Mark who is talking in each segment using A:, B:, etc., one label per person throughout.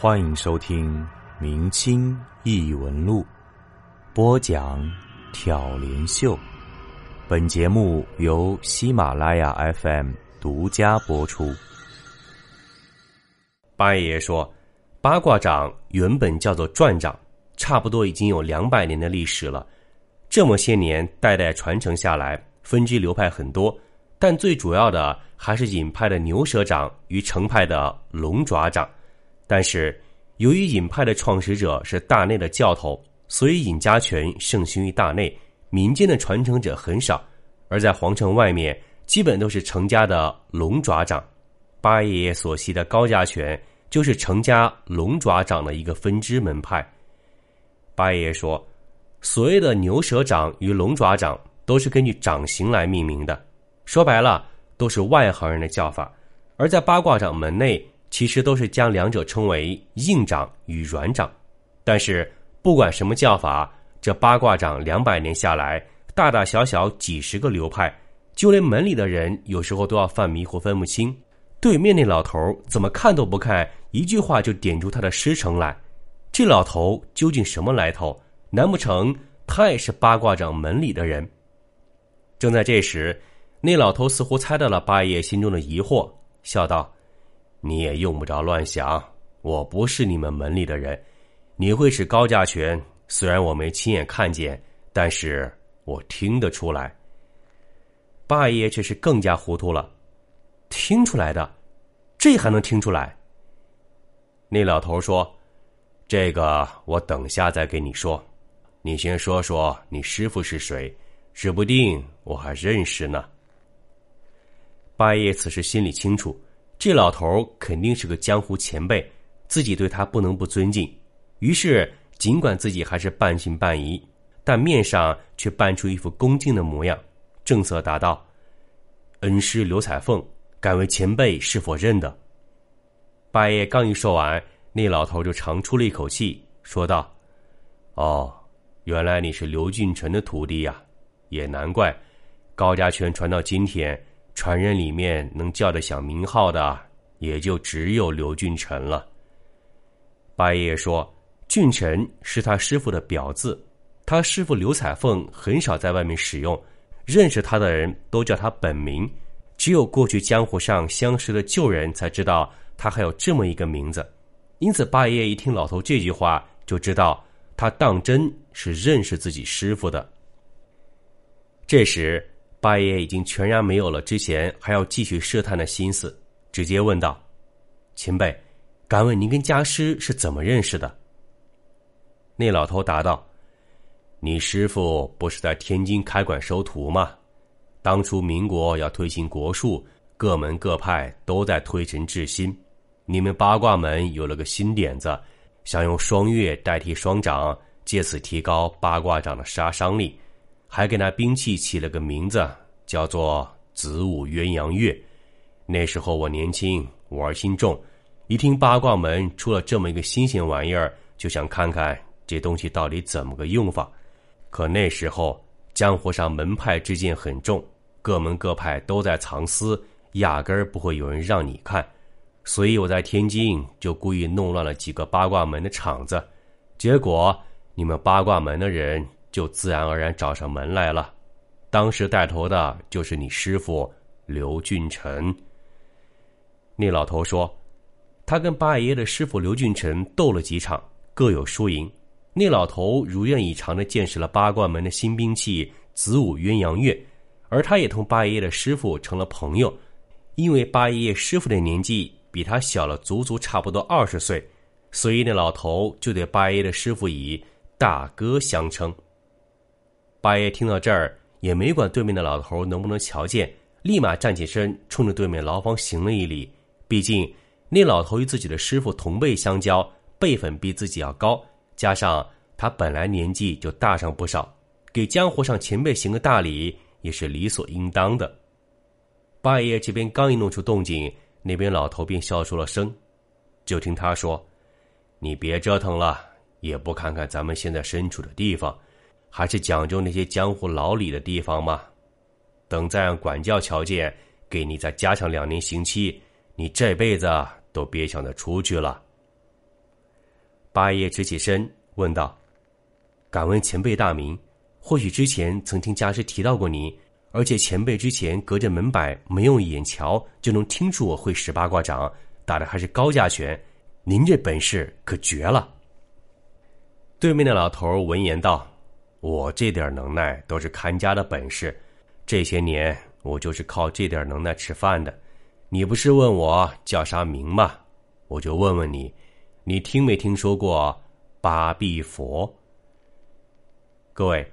A: 欢迎收听《明清异闻录》，播讲挑帘秀。本节目由喜马拉雅 FM 独家播出。
B: 八爷爷说，八卦掌原本叫做转掌，差不多已经有两百年的历史了。这么些年代代传承下来，分支流派很多，但最主要的还是尹派的牛舌掌与程派的龙爪掌。但是，由于尹派的创始者是大内的教头，所以尹家拳盛行于大内，民间的传承者很少。而在皇城外面，基本都是程家的龙爪掌。八爷爷所习的高家拳，就是程家龙爪掌的一个分支门派。八爷爷说，所谓的牛舌掌与龙爪掌，都是根据掌形来命名的。说白了，都是外行人的叫法。而在八卦掌门内。其实都是将两者称为硬掌与软掌，但是不管什么叫法，这八卦掌两百年下来，大大小小几十个流派，就连门里的人有时候都要犯迷糊，分不清。对面那老头怎么看都不看，一句话就点出他的师承来。这老头究竟什么来头？难不成他也是八卦掌门里的人？正在这时，那老头似乎猜到了八爷心中的疑惑，笑道。你也用不着乱想，我不是你们门里的人。你会使高价拳，虽然我没亲眼看见，但是我听得出来。八爷却是更加糊涂了，听出来的，这还能听出来？那老头说：“这个我等下再给你说，你先说说你师傅是谁，指不定我还认识呢。”八爷此时心里清楚。这老头肯定是个江湖前辈，自己对他不能不尊敬。于是，尽管自己还是半信半疑，但面上却扮出一副恭敬的模样，正色答道：“恩师刘彩凤，敢问前辈是否认得？”八爷刚一说完，那老头就长出了一口气，说道：“哦，原来你是刘俊臣的徒弟呀，也难怪，高家拳传到今天。”传人里面能叫得响名号的，也就只有刘俊臣了。八爷爷说：“俊臣是他师傅的表字，他师傅刘彩凤很少在外面使用，认识他的人都叫他本名，只有过去江湖上相识的旧人才知道他还有这么一个名字。因此，八爷爷一听老头这句话，就知道他当真是认识自己师傅的。这时。八爷已经全然没有了之前还要继续试探的心思，直接问道：“前辈，敢问您跟家师是怎么认识的？”那老头答道：“你师傅不是在天津开馆收徒吗？当初民国要推行国术，各门各派都在推陈至新。你们八卦门有了个新点子，想用双月代替双掌，借此提高八卦掌的杀伤力。”还给那兵器起了个名字，叫做子午鸳鸯月。那时候我年轻，玩心重，一听八卦门出了这么一个新鲜玩意儿，就想看看这东西到底怎么个用法。可那时候江湖上门派之见很重，各门各派都在藏私，压根儿不会有人让你看。所以我在天津就故意弄乱了几个八卦门的场子，结果你们八卦门的人。就自然而然找上门来了。当时带头的就是你师傅刘俊臣。那老头说，他跟八爷爷的师傅刘俊臣斗了几场，各有输赢。那老头如愿以偿的见识了八卦门的新兵器子午鸳鸯月，而他也同八爷爷的师傅成了朋友。因为八爷爷师傅的年纪比他小了足足差不多二十岁，所以那老头就对八爷爷的师傅以大哥相称。八爷听到这儿，也没管对面的老头能不能瞧见，立马站起身，冲着对面牢房行了一礼。毕竟那老头与自己的师傅同辈相交，辈分比自己要高，加上他本来年纪就大上不少，给江湖上前辈行个大礼也是理所应当的。八爷这边刚一弄出动静，那边老头便笑出了声。就听他说：“你别折腾了，也不看看咱们现在身处的地方。”还是讲究那些江湖老理的地方吗？等再让管教瞧见，给你再加上两年刑期，你这辈子都别想着出去了。八爷直起身问道：“敢问前辈大名？或许之前曾听家师提到过你，而且前辈之前隔着门板没用眼瞧就能听出我会使八卦掌，打的还是高价拳。您这本事可绝了。”对面的老头闻言道：“我这点能耐都是看家的本事，这些年我就是靠这点能耐吃饭的。你不是问我叫啥名吗？我就问问你。”你听没听说过八臂佛？各位，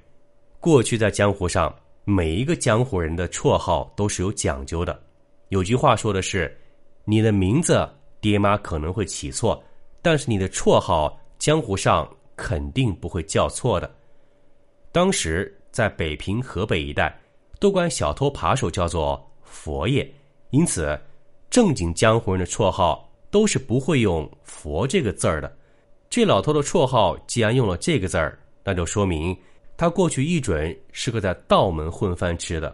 B: 过去在江湖上，每一个江湖人的绰号都是有讲究的。有句话说的是：“你的名字爹妈可能会起错，但是你的绰号江湖上肯定不会叫错的。”当时在北平、河北一带，都管小偷扒手叫做佛爷，因此正经江湖人的绰号。都是不会用“佛”这个字儿的。这老头的绰号既然用了这个字儿，那就说明他过去一准是个在道门混饭吃的。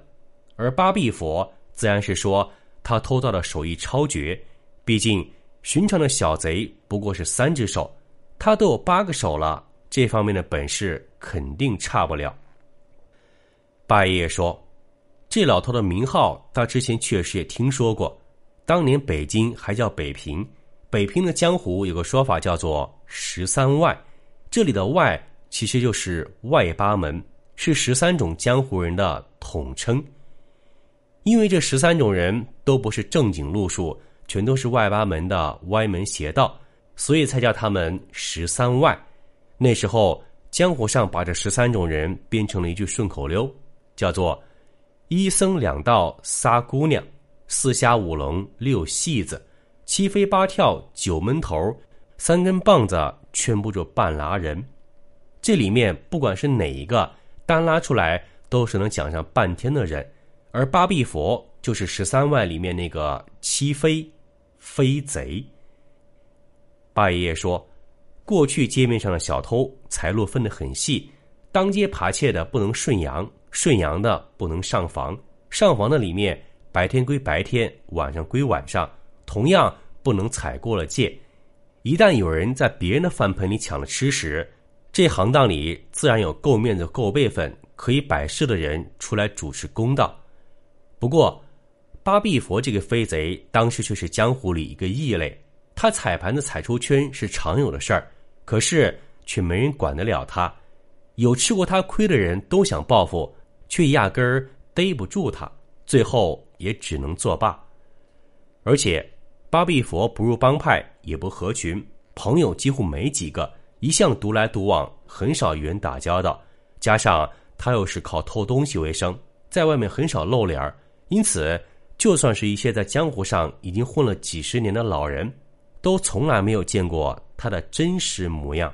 B: 而八臂佛自然是说他偷盗的手艺超绝。毕竟寻常的小贼不过是三只手，他都有八个手了，这方面的本事肯定差不了。八爷爷说：“这老头的名号，他之前确实也听说过。”当年北京还叫北平，北平的江湖有个说法叫做“十三外”，这里的“外”其实就是外八门，是十三种江湖人的统称。因为这十三种人都不是正经路数，全都是外八门的歪门邪道，所以才叫他们“十三外”。那时候江湖上把这十三种人编成了一句顺口溜，叫做“一僧两道仨姑娘”。四虾五龙六戏子，七飞八跳九闷头，三根棒子圈不住半拉人。这里面不管是哪一个，单拉出来都是能讲上半天的人。而八臂佛就是十三外里面那个七飞飞贼。八爷爷说，过去街面上的小偷财路分得很细，当街扒窃的不能顺阳，顺阳的不能上房，上房的里面。白天归白天，晚上归晚上，同样不能踩过了界。一旦有人在别人的饭盆里抢了吃食，这行当里自然有够面子、够辈分、可以摆事的人出来主持公道。不过，八臂佛这个飞贼当时却是江湖里一个异类，他踩盘子踩出圈是常有的事儿，可是却没人管得了他。有吃过他亏的人都想报复，却压根儿逮不住他，最后。也只能作罢，而且八臂佛不入帮派，也不合群，朋友几乎没几个，一向独来独往，很少与人打交道。加上他又是靠偷东西为生，在外面很少露脸儿，因此就算是一些在江湖上已经混了几十年的老人，都从来没有见过他的真实模样。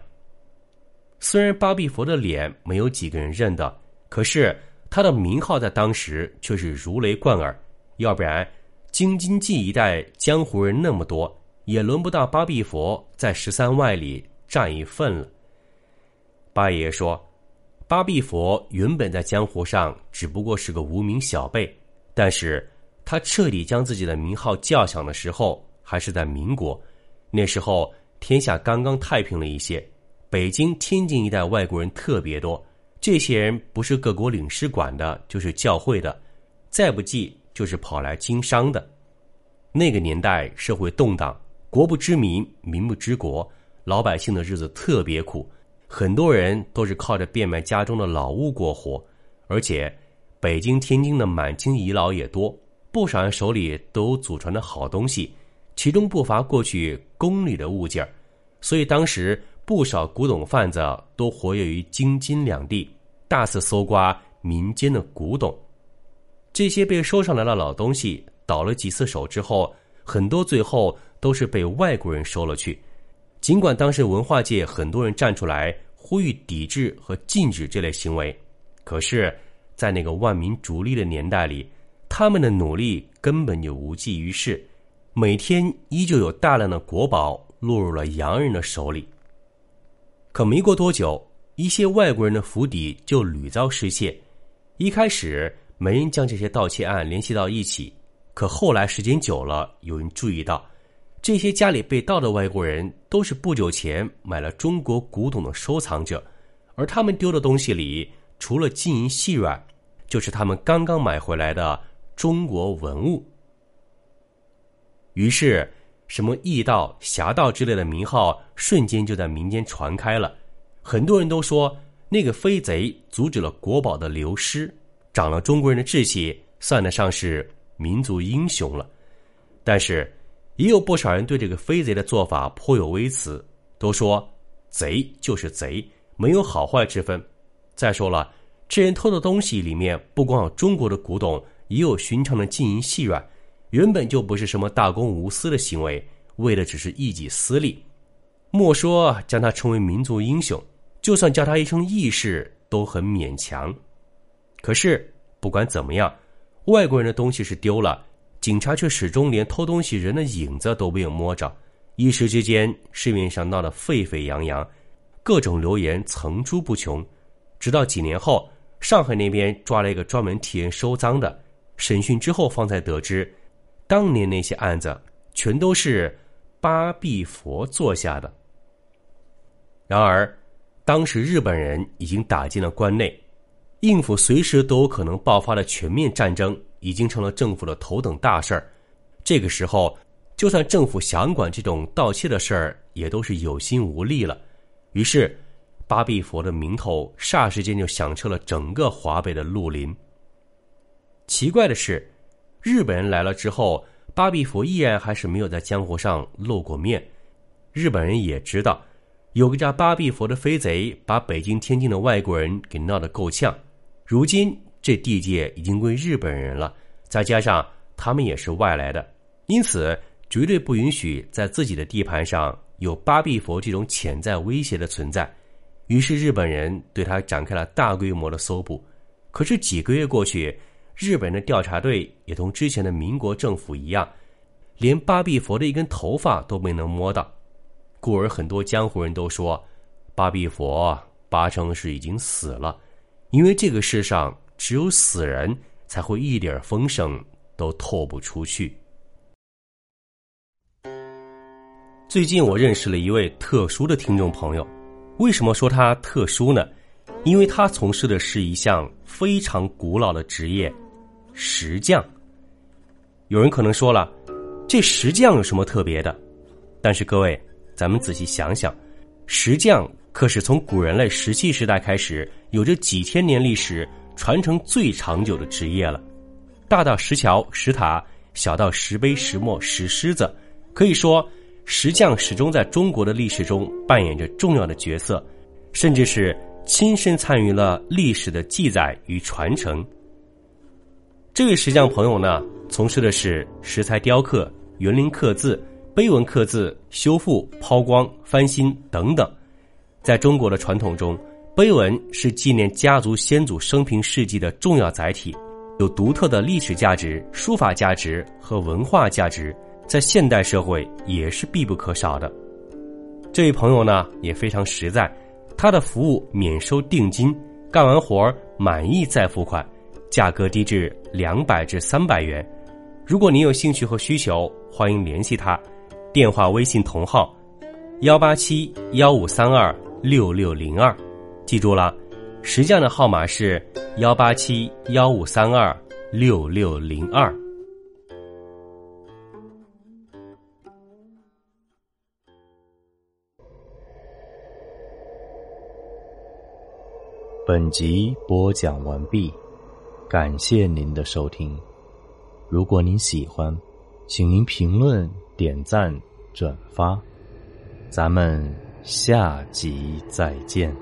B: 虽然八臂佛的脸没有几个人认得，可是他的名号在当时却是如雷贯耳。要不然，京津冀一带江湖人那么多，也轮不到八臂佛在十三外里占一份了。八爷爷说，八臂佛原本在江湖上只不过是个无名小辈，但是他彻底将自己的名号叫响的时候，还是在民国。那时候天下刚刚太平了一些，北京、天津一带外国人特别多，这些人不是各国领事馆的，就是教会的，再不济。就是跑来经商的，那个年代社会动荡，国不知民，民不知国，老百姓的日子特别苦，很多人都是靠着变卖家中的老物过活，而且北京、天津的满清遗老也多，不少人手里都有祖传的好东西，其中不乏过去宫里的物件所以当时不少古董贩子都活跃于京津两地，大肆搜刮民间的古董。这些被收上来的老东西倒了几次手之后，很多最后都是被外国人收了去。尽管当时文化界很多人站出来呼吁抵制和禁止这类行为，可是，在那个万民逐利的年代里，他们的努力根本就无济于事。每天依旧有大量的国宝落入了洋人的手里。可没过多久，一些外国人的府邸就屡遭失窃。一开始。没人将这些盗窃案联系到一起，可后来时间久了，有人注意到，这些家里被盗的外国人都是不久前买了中国古董的收藏者，而他们丢的东西里，除了金银细软，就是他们刚刚买回来的中国文物。于是，什么义盗、侠盗之类的名号瞬间就在民间传开了。很多人都说，那个飞贼阻止了国宝的流失，长了中国人的志气，算得上是民族英雄了。但是，也有不少人对这个飞贼的做法颇有微词，都说贼就是贼，没有好坏之分。再说了，这人偷的东西里面不光有中国的古董，也有寻常的金银细软，原本就不是什么大公无私的行为，为的只是一己私利。莫说将他称为民族英雄，就算叫他一声义士都很勉强。可是不管怎么样，外国人的东西是丢了。警察却始终连偷东西人的影子都没有摸着，一时之间市面上闹得沸沸扬扬，各种流言层出不穷。直到几年后，上海那边抓了一个专门替人收赃的，审讯之后方才得知，当年那些案子全都是八臂佛做下的。然而，当时日本人已经打进了关内，应付随时都有可能爆发的全面战争。已经成了政府的头等大事儿，这个时候，就算政府想管这种盗窃的事儿，也都是有心无力了。于是，八臂佛的名头霎时间就响彻了整个华北的绿林。奇怪的是，日本人来了之后，八臂佛依然还是没有在江湖上露过面。日本人也知道，有个叫八臂佛的飞贼，把北京、天津的外国人给闹得够呛。如今。这地界已经归日本人了，再加上他们也是外来的，因此绝对不允许在自己的地盘上有八臂佛这种潜在威胁的存在。于是日本人对他展开了大规模的搜捕。可是几个月过去，日本的调查队也同之前的民国政府一样，连八臂佛的一根头发都没能摸到。故而很多江湖人都说，八臂佛八成是已经死了，因为这个世上。只有死人才会一点风声都透不出去。最近我认识了一位特殊的听众朋友，为什么说他特殊呢？因为他从事的是一项非常古老的职业——石匠。有人可能说了，这石匠有什么特别的？但是各位，咱们仔细想想，石匠可是从古人类石器时代开始，有着几千年历史。传承最长久的职业了，大到石桥、石塔，小到石碑、石磨、石狮子，可以说石匠始终在中国的历史中扮演着重要的角色，甚至是亲身参与了历史的记载与传承。这位石匠朋友呢，从事的是石材雕刻、园林刻字、碑文刻字、修复、抛光、翻新等等，在中国的传统中。碑文是纪念家族先祖生平事迹的重要载体，有独特的历史价值、书法价值和文化价值，在现代社会也是必不可少的。这位朋友呢也非常实在，他的服务免收定金，干完活满意再付款，价格低至两百至三百元。如果您有兴趣和需求，欢迎联系他，电话、微信同号：幺八七幺五三二六六零二。记住了，石匠的号码是幺八七幺五三二六六零二。
A: 本集播讲完毕，感谢您的收听。如果您喜欢，请您评论、点赞、转发。咱们下集再见。